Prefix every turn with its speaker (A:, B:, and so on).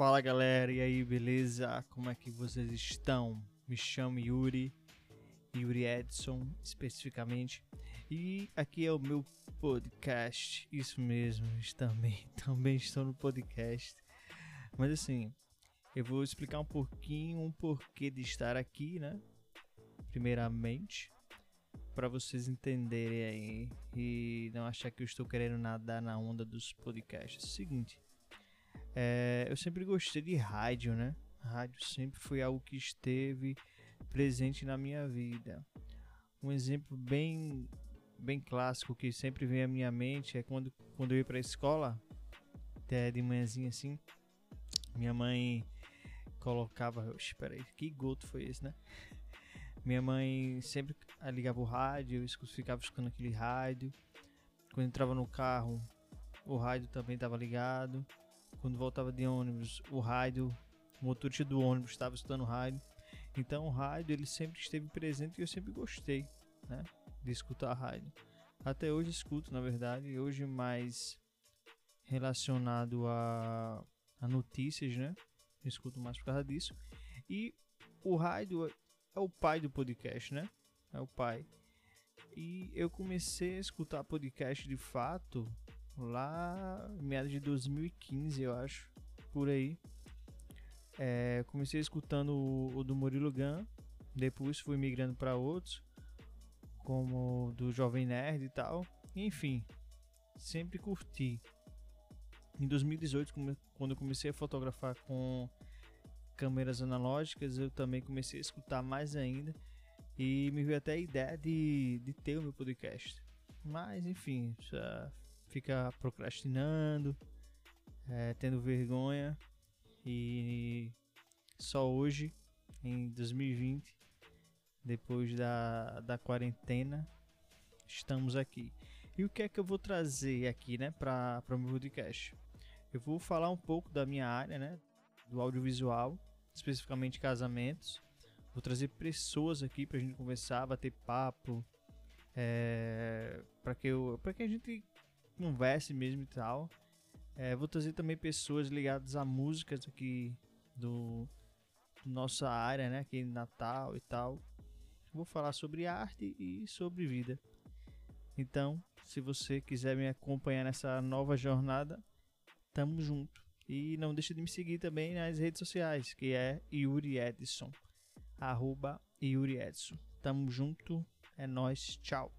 A: Fala galera, e aí, beleza? Como é que vocês estão? Me chamo Yuri, Yuri Edson especificamente, e aqui é o meu podcast. Isso mesmo, também, também estou no podcast. Mas assim, eu vou explicar um pouquinho um porquê de estar aqui, né? Primeiramente, para vocês entenderem aí e não achar que eu estou querendo nadar na onda dos podcasts. O seguinte, é, eu sempre gostei de rádio, né? Rádio sempre foi algo que esteve presente na minha vida. Um exemplo bem bem clássico que sempre vem à minha mente é quando, quando eu ia para a escola, até de manhãzinha assim, minha mãe colocava. Espera aí, que goto foi esse, né? Minha mãe sempre ligava o rádio, eu ficava escutando aquele rádio. Quando entrava no carro, o rádio também estava ligado. Quando voltava de ônibus, o rádio, o motorista do ônibus estava escutando o rádio. Então o rádio ele sempre esteve presente e eu sempre gostei, né, de escutar rádio. Até hoje escuto, na verdade, hoje mais relacionado a, a notícias, né? Eu escuto mais por causa disso. E o rádio é o pai do podcast, né? É o pai. E eu comecei a escutar podcast de fato lá meados de 2015, eu acho, por aí. É, comecei escutando o, o, do Murilo Gun, depois fui migrando para outros, como do Jovem Nerd e tal. Enfim, sempre curti. Em 2018, quando eu comecei a fotografar com câmeras analógicas, eu também comecei a escutar mais ainda e me veio até a ideia de, de ter o meu podcast. Mas enfim, já fica procrastinando, é, tendo vergonha e só hoje, em 2020, depois da, da quarentena, estamos aqui. E o que é que eu vou trazer aqui, né, para o meu podcast? Eu vou falar um pouco da minha área, né, do audiovisual, especificamente casamentos. Vou trazer pessoas aqui para a gente conversar, bater papo, é, para que eu, para que a gente converse mesmo e tal. É, vou trazer também pessoas ligadas a músicas aqui do, do nossa área, né? Aqui em Natal e tal. Vou falar sobre arte e sobre vida. Então, se você quiser me acompanhar nessa nova jornada, tamo junto. E não deixe de me seguir também nas redes sociais, que é Yuri Edson. Arroba Yuri Edson. Tamo junto, é nós, tchau.